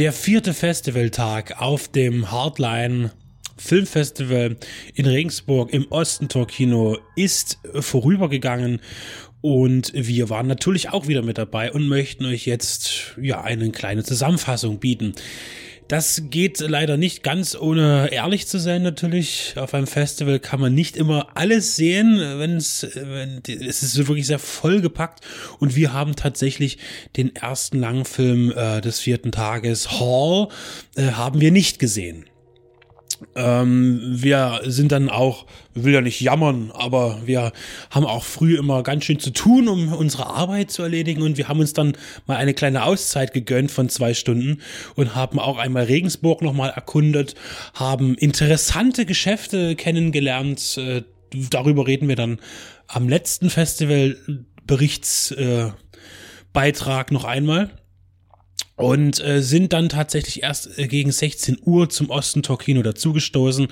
Der vierte Festivaltag auf dem Hardline Filmfestival in Regensburg im Ostentor Kino ist vorübergegangen und wir waren natürlich auch wieder mit dabei und möchten euch jetzt ja eine kleine Zusammenfassung bieten. Das geht leider nicht ganz ohne ehrlich zu sein natürlich. Auf einem Festival kann man nicht immer alles sehen, wenn es, wenn, es ist wirklich sehr vollgepackt. Und wir haben tatsächlich den ersten Langfilm äh, des vierten Tages, Hall, äh, haben wir nicht gesehen. Ähm, wir sind dann auch, will ja nicht jammern, aber wir haben auch früh immer ganz schön zu tun, um unsere Arbeit zu erledigen und wir haben uns dann mal eine kleine Auszeit gegönnt von zwei Stunden und haben auch einmal Regensburg nochmal erkundet, haben interessante Geschäfte kennengelernt. Äh, darüber reden wir dann am letzten Festival Berichtsbeitrag äh, noch einmal und äh, sind dann tatsächlich erst äh, gegen 16 Uhr zum Ostentor Kino dazugestoßen.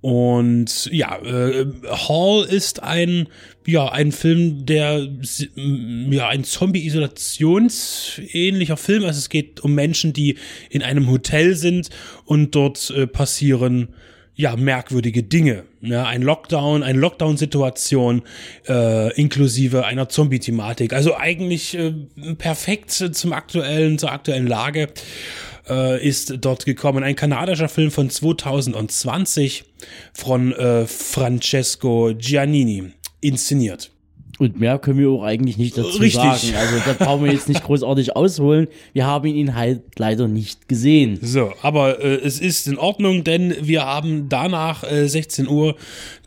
Und ja, äh, Hall ist ein ja ein Film, der ja ein Zombie-Isolationsähnlicher Film. Also es geht um Menschen, die in einem Hotel sind und dort äh, passieren ja, merkwürdige Dinge. Ja, ein Lockdown, eine Lockdown-Situation äh, inklusive einer Zombie-Thematik. Also eigentlich äh, perfekt zum aktuellen, zur aktuellen Lage äh, ist dort gekommen. Ein kanadischer Film von 2020 von äh, Francesco Giannini inszeniert. Und mehr können wir auch eigentlich nicht dazu Richtig. sagen. Also da brauchen wir jetzt nicht großartig ausholen. Wir haben ihn halt leider nicht gesehen. So, aber äh, es ist in Ordnung, denn wir haben danach äh, 16 Uhr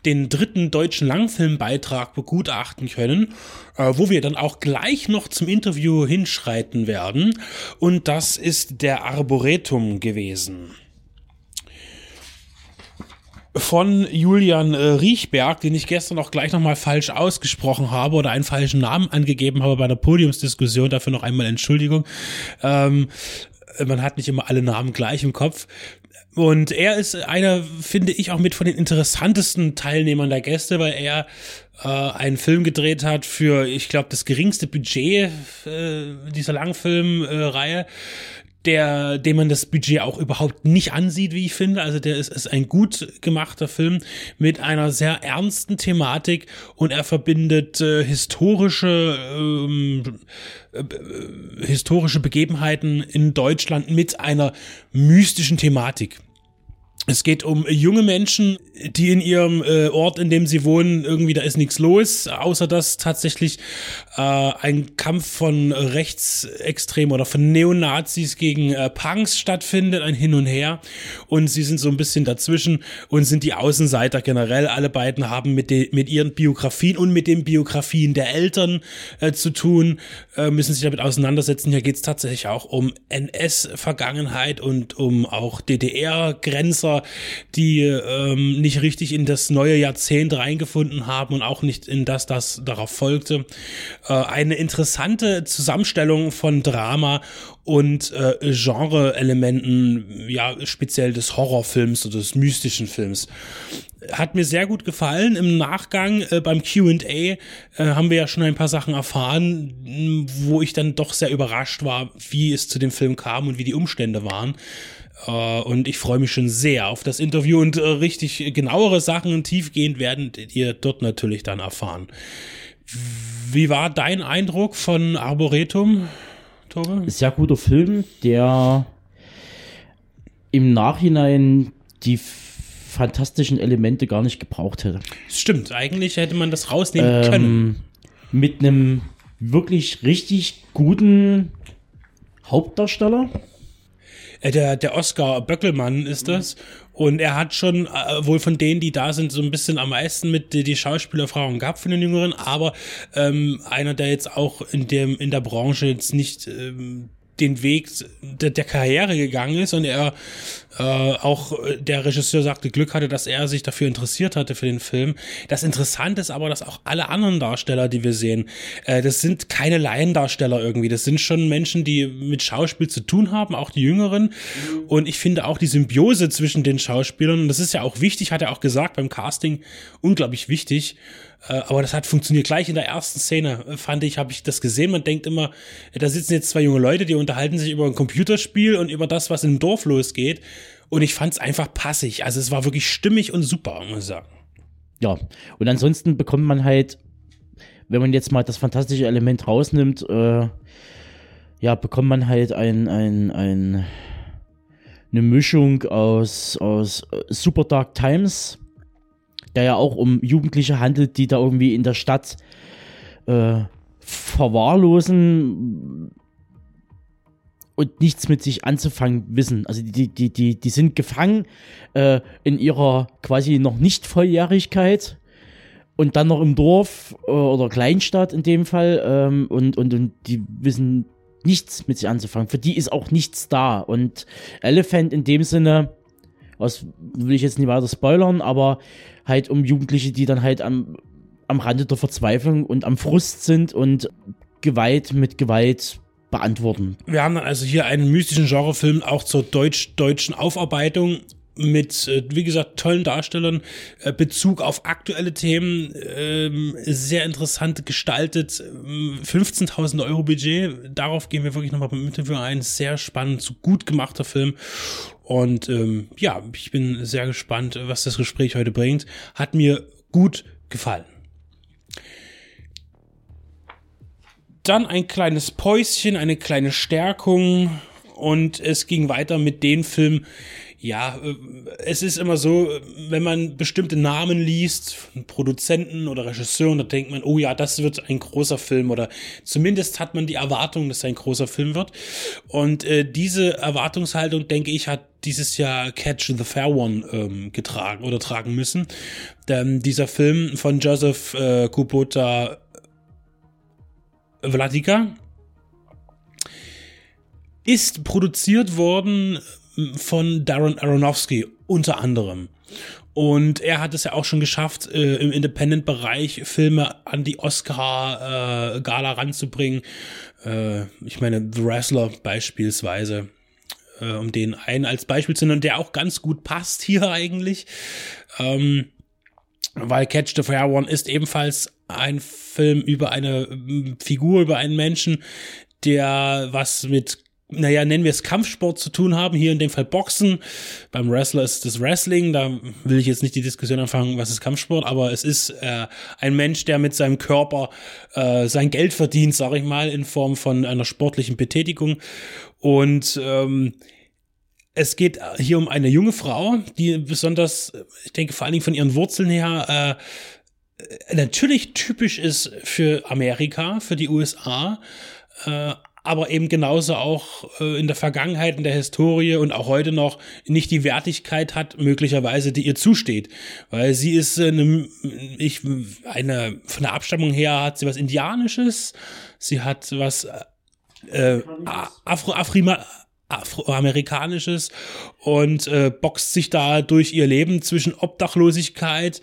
den dritten deutschen Langfilmbeitrag begutachten können, äh, wo wir dann auch gleich noch zum Interview hinschreiten werden. Und das ist der Arboretum gewesen von Julian äh, Riechberg, den ich gestern auch gleich nochmal falsch ausgesprochen habe oder einen falschen Namen angegeben habe bei der Podiumsdiskussion. Dafür noch einmal Entschuldigung. Ähm, man hat nicht immer alle Namen gleich im Kopf. Und er ist einer, finde ich, auch mit von den interessantesten Teilnehmern der Gäste, weil er äh, einen Film gedreht hat für, ich glaube, das geringste Budget äh, dieser Langfilmreihe. Äh, der, dem man das Budget auch überhaupt nicht ansieht, wie ich finde. Also der ist, ist ein gut gemachter Film mit einer sehr ernsten Thematik und er verbindet äh, historische ähm, äh, historische Begebenheiten in Deutschland mit einer mystischen Thematik. Es geht um junge Menschen, die in ihrem äh, Ort, in dem sie wohnen, irgendwie da ist nichts los, außer dass tatsächlich äh, ein Kampf von Rechtsextremen oder von Neonazis gegen äh, Punks stattfindet, ein Hin und Her. Und sie sind so ein bisschen dazwischen und sind die Außenseiter generell. Alle beiden haben mit, de, mit ihren Biografien und mit den Biografien der Eltern äh, zu tun, äh, müssen sich damit auseinandersetzen. Hier geht es tatsächlich auch um NS-Vergangenheit und um auch DDR-Grenzer die ähm, nicht richtig in das neue Jahrzehnt reingefunden haben und auch nicht in das, das darauf folgte. Äh, eine interessante Zusammenstellung von Drama und äh, Genre-Elementen, ja, speziell des Horrorfilms oder des mystischen Films. Hat mir sehr gut gefallen. Im Nachgang äh, beim QA äh, haben wir ja schon ein paar Sachen erfahren, wo ich dann doch sehr überrascht war, wie es zu dem Film kam und wie die Umstände waren. Uh, und ich freue mich schon sehr auf das Interview und uh, richtig genauere Sachen tiefgehend werden ihr dort natürlich dann erfahren. Wie war dein Eindruck von Arboretum, Tobe? Sehr guter Film, der im Nachhinein die fantastischen Elemente gar nicht gebraucht hätte. Stimmt, eigentlich hätte man das rausnehmen ähm, können. Mit einem wirklich richtig guten Hauptdarsteller äh, der, der Oscar Böckelmann ist das. Und er hat schon äh, wohl von denen, die da sind, so ein bisschen am meisten mit die, die Schauspielerfahrung gehabt von den Jüngeren, aber ähm, einer, der jetzt auch in dem in der Branche jetzt nicht ähm, den Weg der, der Karriere gegangen ist und er äh, auch der Regisseur sagte, Glück hatte, dass er sich dafür interessiert hatte für den Film. Das Interessante ist aber, dass auch alle anderen Darsteller, die wir sehen, äh, das sind keine Laiendarsteller irgendwie. Das sind schon Menschen, die mit Schauspiel zu tun haben, auch die Jüngeren. Und ich finde auch die Symbiose zwischen den Schauspielern, und das ist ja auch wichtig, hat er auch gesagt beim Casting, unglaublich wichtig. Äh, aber das hat funktioniert gleich in der ersten Szene, fand ich, habe ich das gesehen. Man denkt immer, da sitzen jetzt zwei junge Leute, die unterhalten sich über ein Computerspiel und über das, was im Dorf losgeht. Und ich fand es einfach passig. Also es war wirklich stimmig und super, muss ich sagen. Ja, und ansonsten bekommt man halt, wenn man jetzt mal das fantastische Element rausnimmt, äh, ja, bekommt man halt ein, ein, ein, eine Mischung aus, aus äh, Super Dark Times, der ja auch um Jugendliche handelt, die da irgendwie in der Stadt äh, verwahrlosen und nichts mit sich anzufangen wissen. Also die, die, die, die sind gefangen äh, in ihrer quasi noch nicht Volljährigkeit und dann noch im Dorf äh, oder Kleinstadt in dem Fall ähm, und, und, und die wissen nichts mit sich anzufangen. Für die ist auch nichts da. Und Elephant in dem Sinne, was will ich jetzt nicht weiter spoilern, aber halt um Jugendliche, die dann halt am, am Rande der Verzweiflung und am Frust sind und Gewalt mit Gewalt beantworten. Wir haben also hier einen mystischen Genrefilm auch zur deutsch-deutschen Aufarbeitung mit, äh, wie gesagt, tollen Darstellern, äh, Bezug auf aktuelle Themen, ähm, sehr interessant gestaltet, 15.000 ähm, Euro Budget, darauf gehen wir wirklich nochmal beim Interview ein, sehr spannend, so gut gemachter Film und ähm, ja, ich bin sehr gespannt, was das Gespräch heute bringt, hat mir gut gefallen. Dann ein kleines Päuschen, eine kleine Stärkung und es ging weiter mit den Filmen, ja, äh, es ist immer so, wenn man bestimmte Namen liest, Produzenten oder Regisseuren, da denkt man, oh ja, das wird ein großer Film oder zumindest hat man die Erwartung, dass ein großer Film wird. Und äh, diese Erwartungshaltung, denke ich, hat dieses Jahr Catch the Fair One ähm, getragen oder tragen müssen. Denn dieser Film von Joseph äh, Kubota Vladika ist produziert worden von Darren Aronofsky unter anderem. Und er hat es ja auch schon geschafft, äh, im Independent-Bereich Filme an die Oscar-Gala äh, ranzubringen. Äh, ich meine, The Wrestler beispielsweise, äh, um den einen als Beispiel zu nennen, der auch ganz gut passt hier eigentlich. Ähm, weil Catch the Fair One ist ebenfalls ein Film über eine Figur, über einen Menschen, der was mit naja, nennen wir es Kampfsport zu tun haben, hier in dem Fall Boxen. Beim Wrestler ist das Wrestling, da will ich jetzt nicht die Diskussion anfangen, was ist Kampfsport, aber es ist äh, ein Mensch, der mit seinem Körper äh, sein Geld verdient, sag ich mal, in Form von einer sportlichen Betätigung. Und ähm, es geht hier um eine junge Frau, die besonders, ich denke vor allen Dingen von ihren Wurzeln her, äh, natürlich typisch ist für Amerika, für die USA, äh, aber eben genauso auch äh, in der Vergangenheit, in der Historie und auch heute noch nicht die Wertigkeit hat, möglicherweise, die ihr zusteht. Weil sie ist eine, ich, eine, von der Abstammung her hat sie was Indianisches, sie hat was äh, Afro, Afrima, Afroamerikanisches und äh, boxt sich da durch ihr Leben zwischen Obdachlosigkeit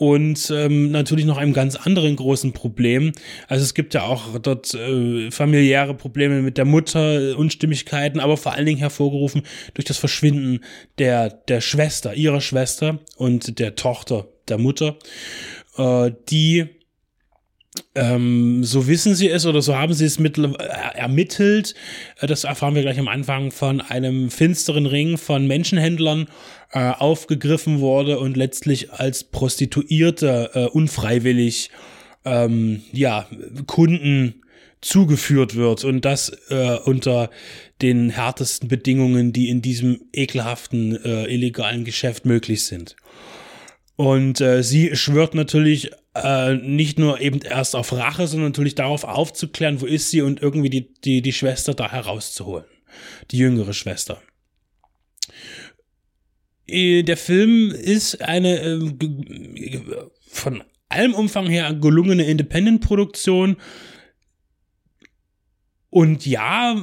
und ähm, natürlich noch einem ganz anderen großen Problem. Also es gibt ja auch dort äh, familiäre Probleme mit der Mutter, Unstimmigkeiten, aber vor allen Dingen hervorgerufen durch das Verschwinden der, der Schwester, ihrer Schwester und der Tochter der Mutter, äh, die ähm, so wissen sie es oder so haben sie es mit, äh, ermittelt. Äh, das erfahren wir gleich am Anfang von einem finsteren Ring von Menschenhändlern äh, aufgegriffen wurde und letztlich als Prostituierte äh, unfreiwillig ähm, ja, Kunden zugeführt wird und das äh, unter den härtesten Bedingungen, die in diesem ekelhaften äh, illegalen Geschäft möglich sind. Und äh, sie schwört natürlich äh, nicht nur eben erst auf Rache, sondern natürlich darauf aufzuklären, wo ist sie und irgendwie die, die, die Schwester da herauszuholen. Die jüngere Schwester. Äh, der Film ist eine äh, von allem Umfang her gelungene Independent-Produktion. Und ja,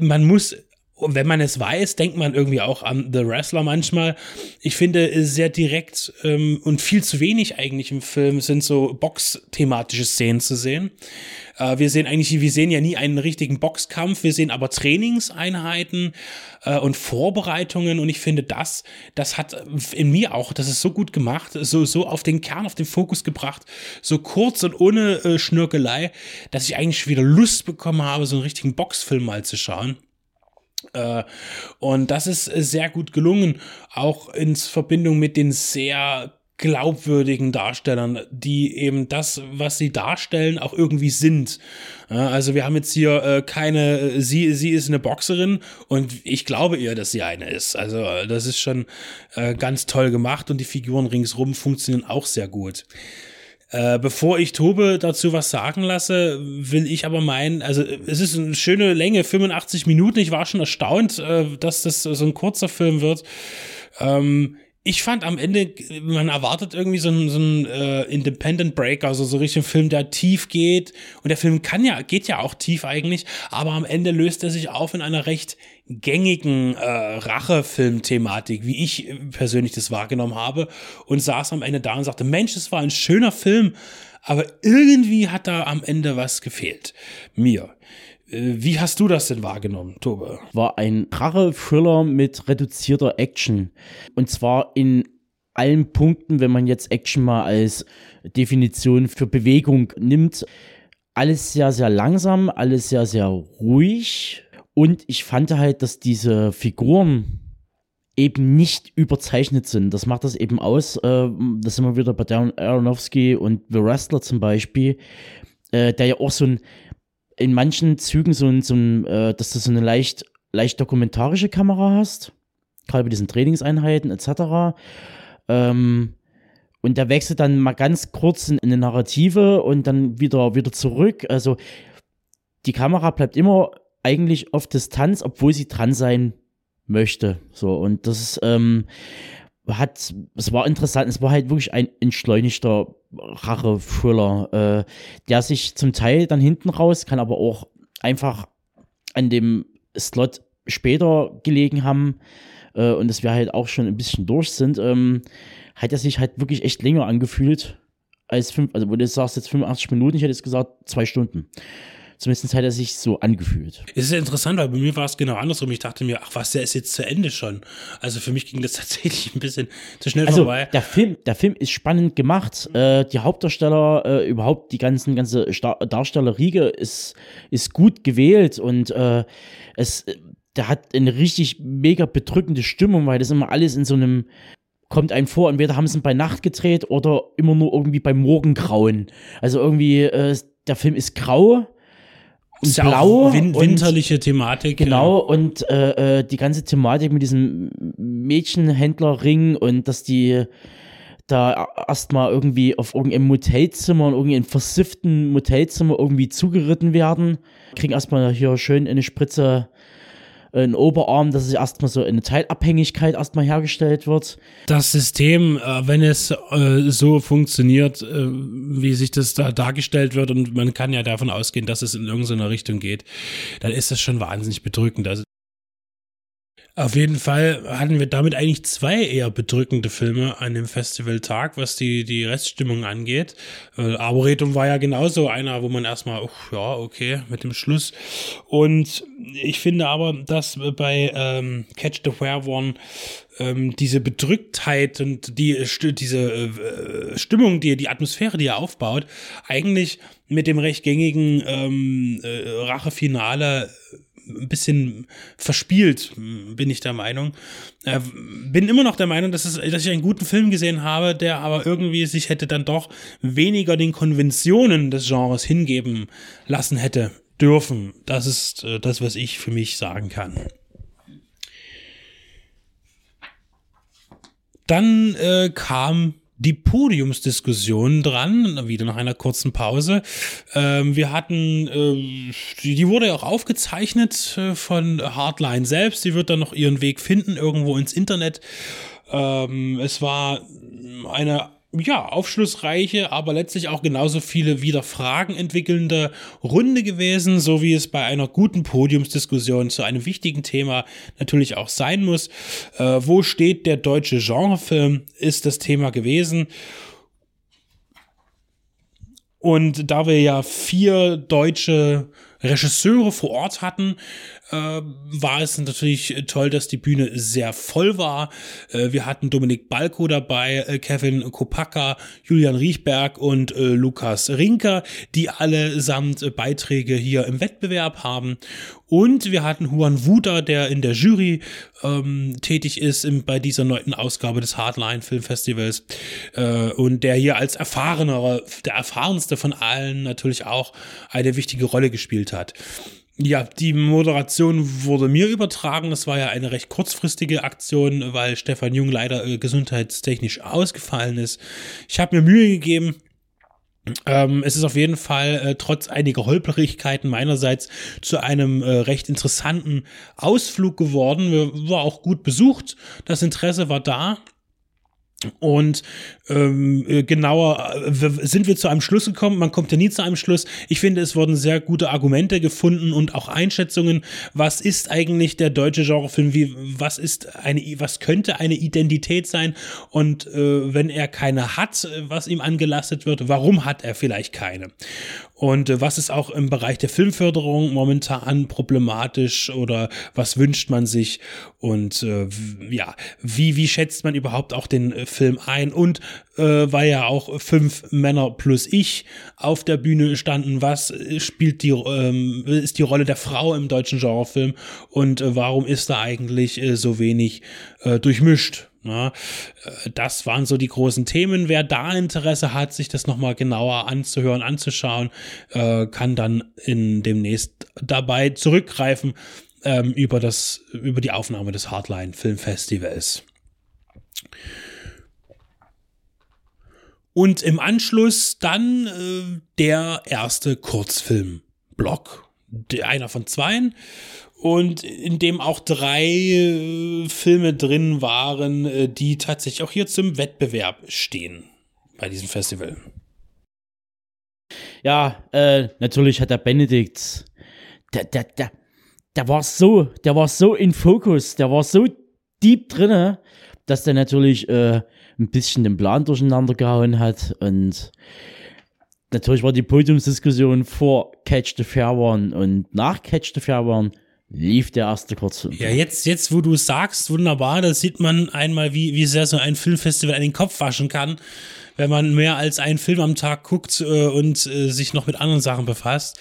man muss und wenn man es weiß, denkt man irgendwie auch an The Wrestler manchmal. Ich finde sehr direkt ähm, und viel zu wenig eigentlich im Film sind so box-thematische Szenen zu sehen. Äh, wir sehen eigentlich, wir sehen ja nie einen richtigen Boxkampf, wir sehen aber Trainingseinheiten äh, und Vorbereitungen und ich finde das, das hat in mir auch, das ist so gut gemacht, so, so auf den Kern, auf den Fokus gebracht, so kurz und ohne äh, Schnörkelei, dass ich eigentlich wieder Lust bekommen habe, so einen richtigen Boxfilm mal zu schauen. Äh, und das ist sehr gut gelungen, auch in Verbindung mit den sehr glaubwürdigen Darstellern, die eben das, was sie darstellen, auch irgendwie sind. also wir haben jetzt hier äh, keine, äh, sie, sie ist eine Boxerin und ich glaube ihr, dass sie eine ist. Also das ist schon ganz toll gemacht und die Figuren ringsrum funktionieren auch sehr gut. Äh, bevor ich Tobe dazu was sagen lasse, will ich aber meinen, also es ist eine schöne Länge, 85 Minuten. Ich war schon erstaunt, äh, dass das so ein kurzer Film wird. Ähm, ich fand am Ende, man erwartet irgendwie so einen, so einen äh, Independent Break, also so richtig ein Film, der tief geht. Und der Film kann ja, geht ja auch tief eigentlich, aber am Ende löst er sich auf in einer recht gängigen äh, Rachefilm-Thematik, wie ich persönlich das wahrgenommen habe. Und saß am Ende da und sagte, Mensch, es war ein schöner Film, aber irgendwie hat da am Ende was gefehlt. Mir. Äh, wie hast du das denn wahrgenommen, Tobe? War ein Rache-Thriller mit reduzierter Action. Und zwar in allen Punkten, wenn man jetzt Action mal als Definition für Bewegung nimmt. Alles sehr, sehr langsam, alles sehr, sehr ruhig. Und ich fand halt, dass diese Figuren eben nicht überzeichnet sind. Das macht das eben aus. Äh, das sind wir wieder bei Darren Aronofsky und The Wrestler zum Beispiel, äh, der ja auch so ein in manchen Zügen so ein, so ein äh, dass du so eine leicht, leicht dokumentarische Kamera hast, gerade bei diesen Trainingseinheiten etc. Ähm, und der wechselt dann mal ganz kurz in eine Narrative und dann wieder, wieder zurück. Also die Kamera bleibt immer eigentlich auf Distanz, obwohl sie dran sein möchte. So, und das ähm, hat, es war interessant, es war halt wirklich ein entschleunigter Rache-Thriller, äh, der sich zum Teil dann hinten raus, kann aber auch einfach an dem Slot später gelegen haben äh, und dass wir halt auch schon ein bisschen durch sind, ähm, hat er sich halt wirklich echt länger angefühlt als fünf, also wo du sagst jetzt 85 Minuten, ich hätte jetzt gesagt zwei Stunden. Zumindest hat er sich so angefühlt. Es ist ja interessant, weil bei mir war es genau andersrum. Ich dachte mir, ach was, der ist jetzt zu Ende schon. Also für mich ging das tatsächlich ein bisschen zu schnell also, vorbei. Der Film, der Film ist spannend gemacht. Äh, die Hauptdarsteller, äh, überhaupt die ganzen, ganze Star Darstellerriege ist, ist gut gewählt und äh, es, der hat eine richtig mega bedrückende Stimmung, weil das immer alles in so einem kommt einem vor, entweder haben sie ihn bei Nacht gedreht oder immer nur irgendwie beim Morgengrauen. Also irgendwie, äh, der Film ist grau, ist blau. Win winterliche Thematik. Genau, ja. und äh, äh, die ganze Thematik mit diesem Mädchenhändlerring und dass die da erstmal irgendwie auf irgendeinem Motelzimmer, in irgendeinem versifften Motelzimmer irgendwie zugeritten werden. Kriegen erstmal hier schön eine Spritze ein Oberarm, dass es erstmal so eine Teilabhängigkeit erstmal hergestellt wird. Das System, äh, wenn es äh, so funktioniert, äh, wie sich das da dargestellt wird, und man kann ja davon ausgehen, dass es in irgendeiner Richtung geht, dann ist das schon wahnsinnig bedrückend. Also auf jeden Fall hatten wir damit eigentlich zwei eher bedrückende Filme an dem Festivaltag, was die, die Reststimmung angeht. Äh, Arboretum war ja genauso einer, wo man erstmal, oh, ja, okay, mit dem Schluss. Und ich finde aber, dass bei ähm, Catch the Where One ähm, diese Bedrücktheit und die, diese äh, Stimmung, die, die Atmosphäre, die er aufbaut, eigentlich mit dem recht gängigen ähm, äh, Rachefinale ein bisschen verspielt, bin ich der Meinung. Äh, bin immer noch der Meinung, dass, es, dass ich einen guten Film gesehen habe, der aber irgendwie sich hätte dann doch weniger den Konventionen des Genres hingeben lassen hätte dürfen. Das ist äh, das, was ich für mich sagen kann. Dann äh, kam die Podiumsdiskussion dran, wieder nach einer kurzen Pause. Ähm, wir hatten, äh, die, wurde ja auch aufgezeichnet äh, von Hardline selbst. Die wird dann noch ihren Weg finden, irgendwo ins Internet. Ähm, es war eine ja, aufschlussreiche, aber letztlich auch genauso viele wieder Fragen entwickelnde Runde gewesen, so wie es bei einer guten Podiumsdiskussion zu einem wichtigen Thema natürlich auch sein muss. Äh, wo steht der deutsche Genrefilm, ist das Thema gewesen. Und da wir ja vier deutsche Regisseure vor Ort hatten, war es natürlich toll, dass die Bühne sehr voll war. Äh, wir hatten Dominik Balko dabei, äh, Kevin Kopaka, Julian Riechberg und äh, Lukas Rinker, die allesamt äh, Beiträge hier im Wettbewerb haben. Und wir hatten Juan Wuda, der in der Jury ähm, tätig ist im, bei dieser neunten Ausgabe des Hardline Filmfestivals äh, und der hier als erfahrener, der erfahrenste von allen natürlich auch eine wichtige Rolle gespielt hat. Ja, die Moderation wurde mir übertragen. Das war ja eine recht kurzfristige Aktion, weil Stefan Jung leider äh, gesundheitstechnisch ausgefallen ist. Ich habe mir Mühe gegeben. Ähm, es ist auf jeden Fall äh, trotz einiger Holperigkeiten meinerseits zu einem äh, recht interessanten Ausflug geworden. Wir, war auch gut besucht. Das Interesse war da. Und ähm, äh, genauer sind wir zu einem Schluss gekommen. Man kommt ja nie zu einem Schluss. Ich finde, es wurden sehr gute Argumente gefunden und auch Einschätzungen. Was ist eigentlich der deutsche Genrefilm? Wie, was ist eine, was könnte eine Identität sein? Und äh, wenn er keine hat, was ihm angelastet wird, warum hat er vielleicht keine? Und äh, was ist auch im Bereich der Filmförderung momentan problematisch oder was wünscht man sich? Und äh, ja, wie, wie schätzt man überhaupt auch den äh, Film ein? Und äh, weil ja auch fünf Männer plus ich auf der Bühne standen, was spielt die, ähm, ist die Rolle der Frau im deutschen Genrefilm und äh, warum ist da eigentlich äh, so wenig äh, durchmischt? Na, äh, das waren so die großen Themen. Wer da Interesse hat, sich das nochmal genauer anzuhören, anzuschauen, äh, kann dann in demnächst dabei zurückgreifen ähm, über das, über die Aufnahme des Hardline Filmfestivals. Und im Anschluss dann äh, der erste Kurzfilm-Block. Einer von zweien und in dem auch drei äh, Filme drin waren, äh, die tatsächlich auch hier zum Wettbewerb stehen bei diesem Festival. Ja, äh, natürlich hat der Benedikt, der, der, der, der war so, der war so in Fokus, der war so deep drinne, dass der natürlich äh, ein bisschen den Plan durcheinander gehauen hat und natürlich war die Podiumsdiskussion vor Catch the Fair One und nach Catch the Fair One lief der erste Kurzfilm. Ja, jetzt, jetzt, wo du sagst, wunderbar, da sieht man einmal, wie, wie sehr so ein Filmfestival den Kopf waschen kann, wenn man mehr als einen Film am Tag guckt äh, und äh, sich noch mit anderen Sachen befasst.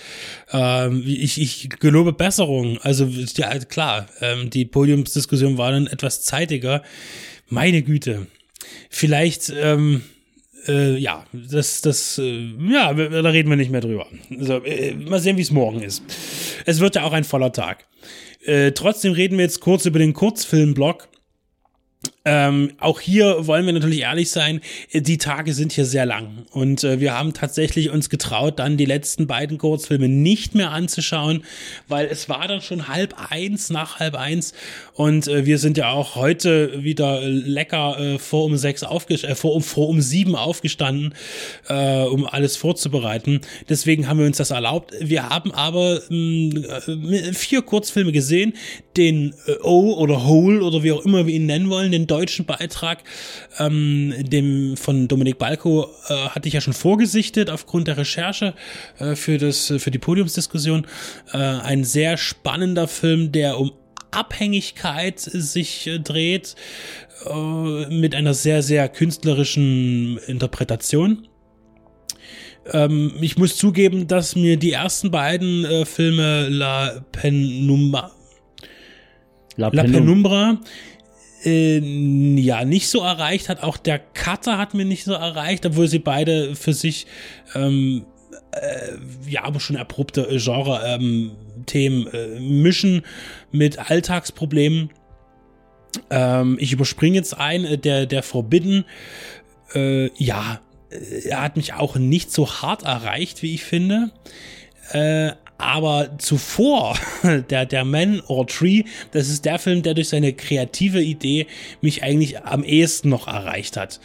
Ähm, ich, ich gelobe Besserung. Also, ja, klar, ähm, die Podiumsdiskussion war dann etwas zeitiger. Meine Güte. Vielleicht, ähm, äh, ja, das, das, äh, ja, da reden wir nicht mehr drüber. Also, äh, mal sehen, wie es morgen ist. Es wird ja auch ein voller Tag. Äh, trotzdem reden wir jetzt kurz über den Kurzfilmblock. Ähm, auch hier wollen wir natürlich ehrlich sein, die Tage sind hier sehr lang und äh, wir haben tatsächlich uns getraut, dann die letzten beiden Kurzfilme nicht mehr anzuschauen, weil es war dann schon halb eins, nach halb eins und äh, wir sind ja auch heute wieder lecker äh, vor um sechs aufgestanden, äh, vor, um, vor um sieben aufgestanden, äh, um alles vorzubereiten. Deswegen haben wir uns das erlaubt. Wir haben aber mh, äh, vier Kurzfilme gesehen, den äh, O oder Hole oder wie auch immer wir ihn nennen wollen, den deutschen Beitrag, ähm, dem von Dominik Balko, äh, hatte ich ja schon vorgesichtet aufgrund der Recherche äh, für, das, für die Podiumsdiskussion. Äh, ein sehr spannender Film, der um Abhängigkeit sich äh, dreht, äh, mit einer sehr, sehr künstlerischen Interpretation. Ähm, ich muss zugeben, dass mir die ersten beiden äh, Filme La Penumbra, La, La Penumbra äh, ja nicht so erreicht hat. Auch der Cutter hat mir nicht so erreicht, obwohl sie beide für sich ähm, äh, ja aber schon erprobte Genre-Themen ähm, äh, mischen mit Alltagsproblemen. Ähm, ich überspringe jetzt ein, äh, der, der Forbidden. Äh, ja, er hat mich auch nicht so hart erreicht, wie ich finde. Äh, Aber zuvor, der, der Man or Tree, das ist der Film, der durch seine kreative Idee mich eigentlich am ehesten noch erreicht hat.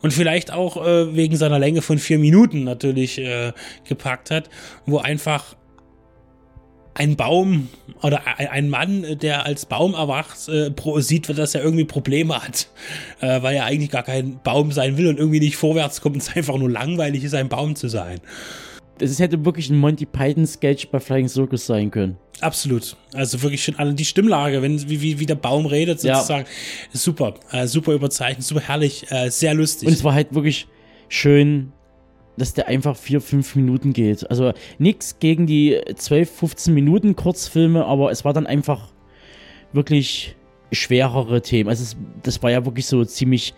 Und vielleicht auch äh, wegen seiner Länge von vier Minuten natürlich äh, gepackt hat, wo einfach ein Baum oder ein Mann, der als Baum erwacht, äh, sieht, dass er irgendwie Probleme hat, äh, weil er eigentlich gar kein Baum sein will und irgendwie nicht vorwärts kommt und es einfach nur langweilig ist, ein Baum zu sein. Es hätte wirklich ein Monty Python Sketch bei Flying Circus sein können. Absolut. Also wirklich schon alle die Stimmlage, wenn wie, wie, wie der Baum redet sozusagen, ja. super, äh, super überzeichnet, super herrlich, äh, sehr lustig. Und es war halt wirklich schön dass der einfach vier, fünf Minuten geht. Also nichts gegen die 12, 15 Minuten Kurzfilme, aber es war dann einfach wirklich schwerere Themen. Also es, das war ja wirklich so ziemlich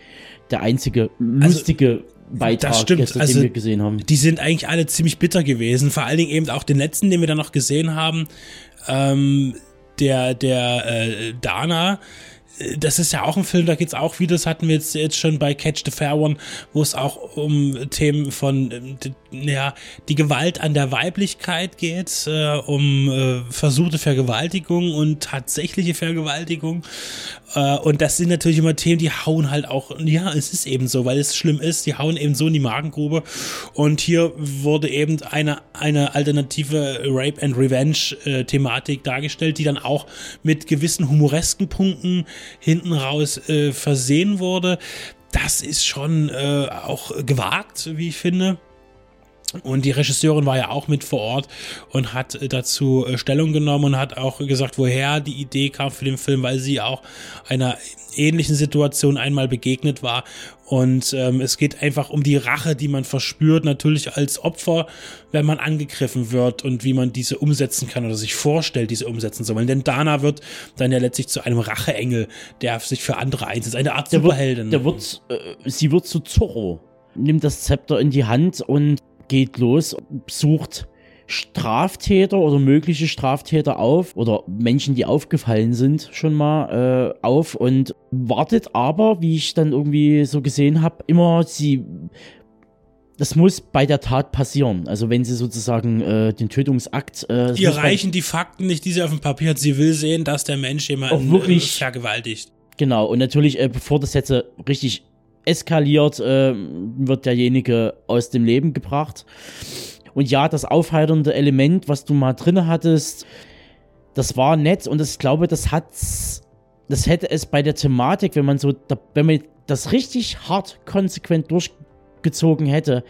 der einzige lustige also, Beitrag, das stimmt. Gestern, also, den wir gesehen haben. Die sind eigentlich alle ziemlich bitter gewesen. Vor allen Dingen eben auch den letzten, den wir dann noch gesehen haben. Ähm, der, der äh, Dana, das ist ja auch ein Film, da geht's auch wie das hatten wir jetzt, jetzt schon bei Catch the Fair One, wo es auch um Themen von, ähm, ja, die Gewalt an der Weiblichkeit geht, äh, um äh, versuchte Vergewaltigung und tatsächliche Vergewaltigung. Äh, und das sind natürlich immer Themen, die hauen halt auch, ja, es ist eben so, weil es schlimm ist, die hauen eben so in die Magengrube. Und hier wurde eben eine, eine alternative Rape and Revenge äh, dargestellt, die dann auch mit gewissen humoresken Punkten hinten raus äh, versehen wurde. Das ist schon äh, auch gewagt, wie ich finde. Und die Regisseurin war ja auch mit vor Ort und hat äh, dazu äh, Stellung genommen und hat auch gesagt, woher die Idee kam für den Film, weil sie auch einer ähnlichen Situation einmal begegnet war. Und ähm, es geht einfach um die Rache, die man verspürt, natürlich als Opfer, wenn man angegriffen wird und wie man diese umsetzen kann oder sich vorstellt, diese umsetzen zu wollen. Denn Dana wird dann ja letztlich zu einem Racheengel, der sich für andere einsetzt, eine Art der Superheldin. Wird, der wird, äh, sie wird zu Zorro, nimmt das Zepter in die Hand und geht los, sucht Straftäter oder mögliche Straftäter auf oder Menschen, die aufgefallen sind, schon mal äh, auf und wartet aber, wie ich dann irgendwie so gesehen habe, immer sie. Das muss bei der Tat passieren. Also wenn sie sozusagen äh, den Tötungsakt. Äh, Ihr reichen die Fakten nicht, die sie auf dem Papier hat. Sie will sehen, dass der Mensch jemanden wirklich, vergewaltigt. Genau, und natürlich, äh, bevor das jetzt äh, richtig eskaliert, äh, wird derjenige aus dem Leben gebracht. Und ja, das aufheiternde Element, was du mal drin hattest, das war nett und ich glaube, das hat's, das hätte es bei der Thematik, wenn man so, wenn man das richtig hart konsequent durchgezogen hätte,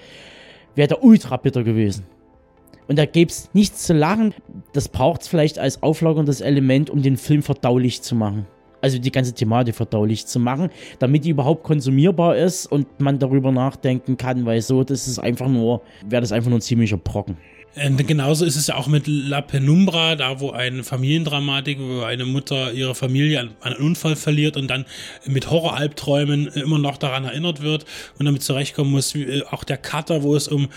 wäre der ultra bitter gewesen. Und da gäbe es nichts zu lachen. Das braucht es vielleicht als auflagerndes Element, um den Film verdaulich zu machen also die ganze Thematik verdaulich zu machen, damit die überhaupt konsumierbar ist und man darüber nachdenken kann, weil so, das ist einfach nur, wäre das einfach nur ein ziemlicher Brocken. Und genauso ist es ja auch mit La Penumbra, da wo eine Familiendramatik, wo eine Mutter ihre Familie an, an einen Unfall verliert und dann mit Horroralbträumen immer noch daran erinnert wird und damit zurechtkommen muss. Äh, auch der Cutter, wo es um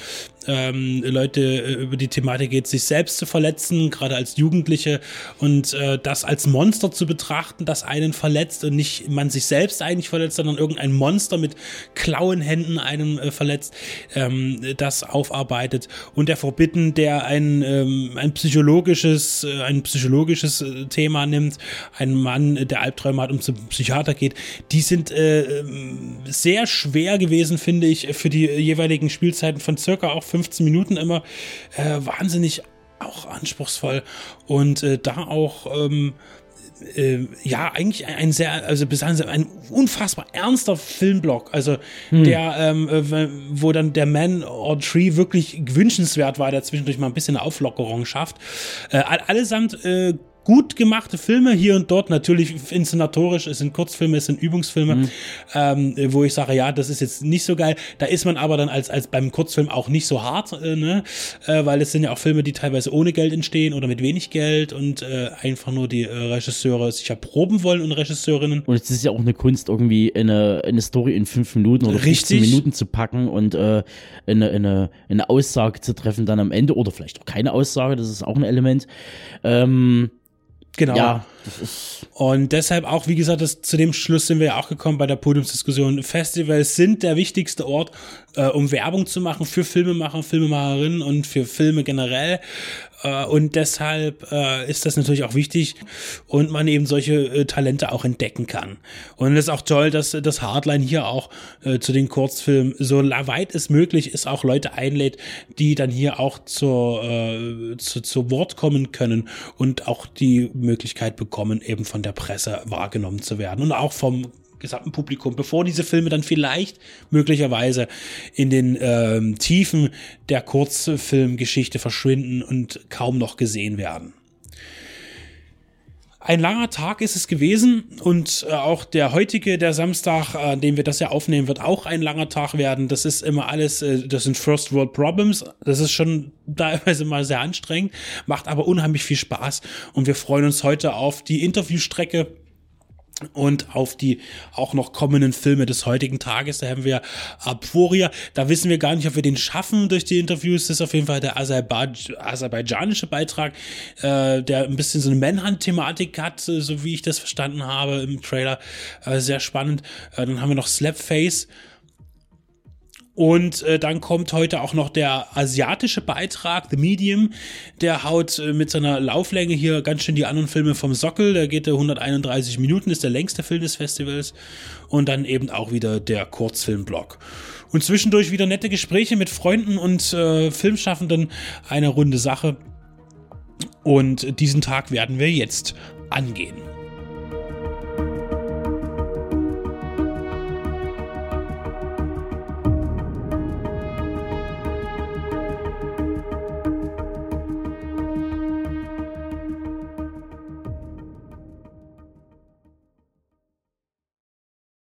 ähm, Leute äh, über die Thematik geht, sich selbst zu verletzen, gerade als Jugendliche. Und äh, das als Monster zu betrachten, das einen verletzt und nicht man sich selbst eigentlich verletzt, sondern irgendein Monster mit klauen Händen einen äh, verletzt, ähm, das aufarbeitet. Und der Forbidden, der ein, ähm, ein psychologisches, äh, ein psychologisches äh, Thema nimmt, ein Mann, der Albträume hat und zum Psychiater geht, die sind äh, ähm, sehr schwer gewesen, finde ich, für die jeweiligen Spielzeiten von circa auch 15 Minuten immer äh, wahnsinnig auch anspruchsvoll und äh, da auch ähm, äh, ja, eigentlich ein sehr, also bis ein unfassbar ernster Filmblock, also hm. der, ähm, äh, wo dann der Man or Tree wirklich wünschenswert war, der zwischendurch mal ein bisschen Auflockerung schafft. Äh, allesamt äh, gut gemachte Filme hier und dort, natürlich inszenatorisch, es sind Kurzfilme, es sind Übungsfilme, mhm. ähm, wo ich sage, ja, das ist jetzt nicht so geil. Da ist man aber dann als, als beim Kurzfilm auch nicht so hart, äh, ne? Äh, weil es sind ja auch Filme, die teilweise ohne Geld entstehen oder mit wenig Geld und äh, einfach nur die äh, Regisseure sich erproben wollen und Regisseurinnen. Und es ist ja auch eine Kunst, irgendwie eine, eine Story in fünf Minuten oder 15 Minuten zu packen und äh, eine, eine, eine Aussage zu treffen dann am Ende oder vielleicht auch keine Aussage, das ist auch ein Element. Ähm, Genau. Ja, Und deshalb auch, wie gesagt, das, zu dem Schluss sind wir ja auch gekommen bei der Podiumsdiskussion. Festivals sind der wichtigste Ort, äh, um Werbung zu machen für Filmemacher, Filmemacherinnen und für Filme generell. Äh, und deshalb äh, ist das natürlich auch wichtig und man eben solche äh, Talente auch entdecken kann. Und es ist auch toll, dass das Hardline hier auch äh, zu den Kurzfilmen so weit es möglich ist, auch Leute einlädt, die dann hier auch zur, äh, zu, zu Wort kommen können und auch die Möglichkeit bekommen, eben von der Presse wahrgenommen zu werden und auch vom gesamten Publikum, bevor diese Filme dann vielleicht möglicherweise in den ähm, Tiefen der Kurzfilmgeschichte verschwinden und kaum noch gesehen werden. Ein langer Tag ist es gewesen und äh, auch der heutige, der Samstag, äh, an dem wir das ja aufnehmen, wird auch ein langer Tag werden. Das ist immer alles, äh, das sind First World Problems. Das ist schon teilweise mal sehr anstrengend, macht aber unheimlich viel Spaß und wir freuen uns heute auf die Interviewstrecke und auf die auch noch kommenden Filme des heutigen Tages. Da haben wir Aporia. Da wissen wir gar nicht, ob wir den schaffen durch die Interviews. Das ist auf jeden Fall der Aserbaid aserbaidschanische Beitrag, äh, der ein bisschen so eine Manhunt-Thematik hat, äh, so wie ich das verstanden habe im Trailer. Äh, sehr spannend. Äh, dann haben wir noch Slapface und äh, dann kommt heute auch noch der asiatische Beitrag, The Medium. Der haut äh, mit seiner Lauflänge hier ganz schön die anderen Filme vom Sockel. Der geht äh, 131 Minuten, ist der längste Film des Festivals. Und dann eben auch wieder der Kurzfilmblock. Und zwischendurch wieder nette Gespräche mit Freunden und äh, Filmschaffenden. Eine runde Sache. Und diesen Tag werden wir jetzt angehen.